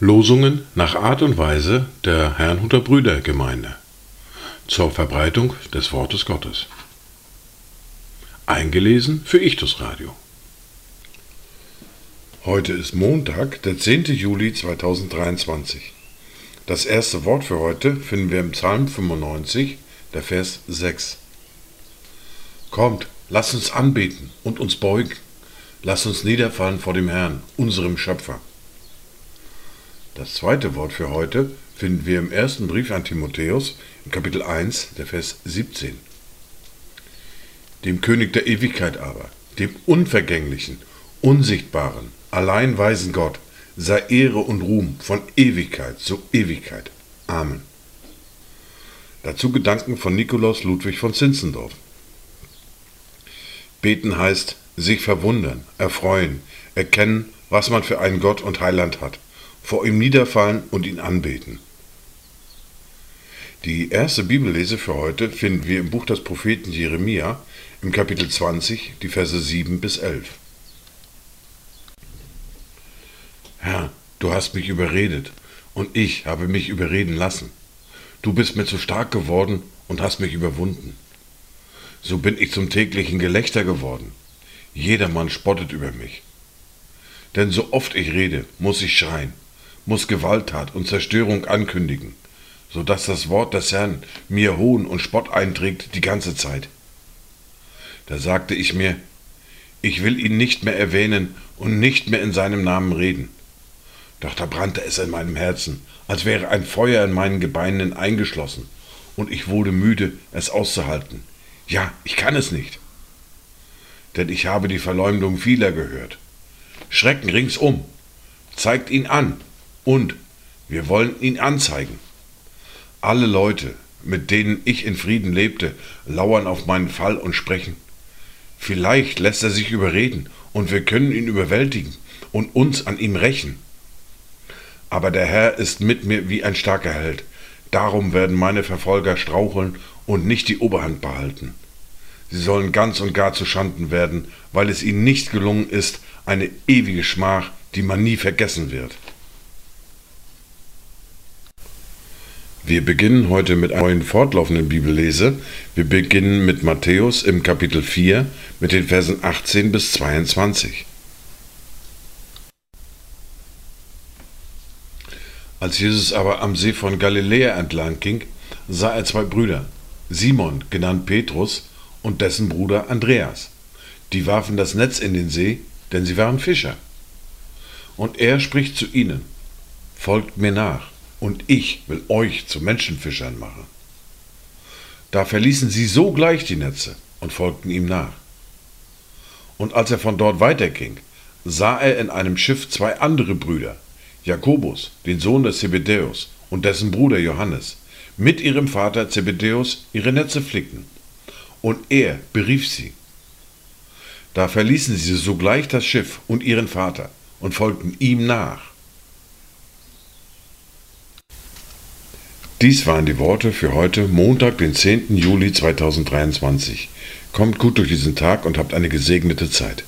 Losungen nach Art und Weise der Herrnhuter Brüdergemeinde zur Verbreitung des Wortes Gottes. Eingelesen für Ichtus Radio. Heute ist Montag, der 10. Juli 2023. Das erste Wort für heute finden wir im Psalm 95, der Vers 6. Kommt, lasst uns anbeten und uns beugen. Lasst uns niederfallen vor dem Herrn, unserem Schöpfer. Das zweite Wort für heute finden wir im ersten Brief an Timotheus, im Kapitel 1, der Vers 17. Dem König der Ewigkeit aber, dem unvergänglichen, unsichtbaren, allein weisen Gott, sei Ehre und Ruhm von Ewigkeit zu Ewigkeit. Amen. Dazu Gedanken von Nikolaus Ludwig von Zinzendorf. Beten heißt sich verwundern, erfreuen, erkennen, was man für einen Gott und Heiland hat vor ihm niederfallen und ihn anbeten. Die erste Bibellese für heute finden wir im Buch des Propheten Jeremia im Kapitel 20, die Verse 7 bis 11. Herr, du hast mich überredet und ich habe mich überreden lassen. Du bist mir zu stark geworden und hast mich überwunden. So bin ich zum täglichen Gelächter geworden. Jedermann spottet über mich. Denn so oft ich rede, muss ich schreien muss Gewalttat und Zerstörung ankündigen, so dass das Wort des Herrn mir Hohn und Spott einträgt die ganze Zeit. Da sagte ich mir, ich will ihn nicht mehr erwähnen und nicht mehr in seinem Namen reden. Doch da brannte es in meinem Herzen, als wäre ein Feuer in meinen Gebeinen eingeschlossen, und ich wurde müde, es auszuhalten. Ja, ich kann es nicht. Denn ich habe die Verleumdung vieler gehört. Schrecken ringsum. Zeigt ihn an, und wir wollen ihn anzeigen. Alle Leute, mit denen ich in Frieden lebte, lauern auf meinen Fall und sprechen. Vielleicht lässt er sich überreden und wir können ihn überwältigen und uns an ihm rächen. Aber der Herr ist mit mir wie ein starker Held. Darum werden meine Verfolger straucheln und nicht die Oberhand behalten. Sie sollen ganz und gar zu Schanden werden, weil es ihnen nicht gelungen ist, eine ewige Schmach, die man nie vergessen wird. Wir beginnen heute mit einer neuen fortlaufenden Bibellese. Wir beginnen mit Matthäus im Kapitel 4 mit den Versen 18 bis 22. Als Jesus aber am See von Galiläa entlang ging, sah er zwei Brüder, Simon, genannt Petrus, und dessen Bruder Andreas. Die warfen das Netz in den See, denn sie waren Fischer. Und er spricht zu ihnen, Folgt mir nach und ich will euch zu Menschenfischern machen. Da verließen sie sogleich die Netze und folgten ihm nach. Und als er von dort weiterging, sah er in einem Schiff zwei andere Brüder, Jakobus, den Sohn des Zebedäus, und dessen Bruder Johannes, mit ihrem Vater Zebedäus ihre Netze flicken. Und er berief sie. Da verließen sie sogleich das Schiff und ihren Vater und folgten ihm nach. Dies waren die Worte für heute, Montag, den 10. Juli 2023. Kommt gut durch diesen Tag und habt eine gesegnete Zeit.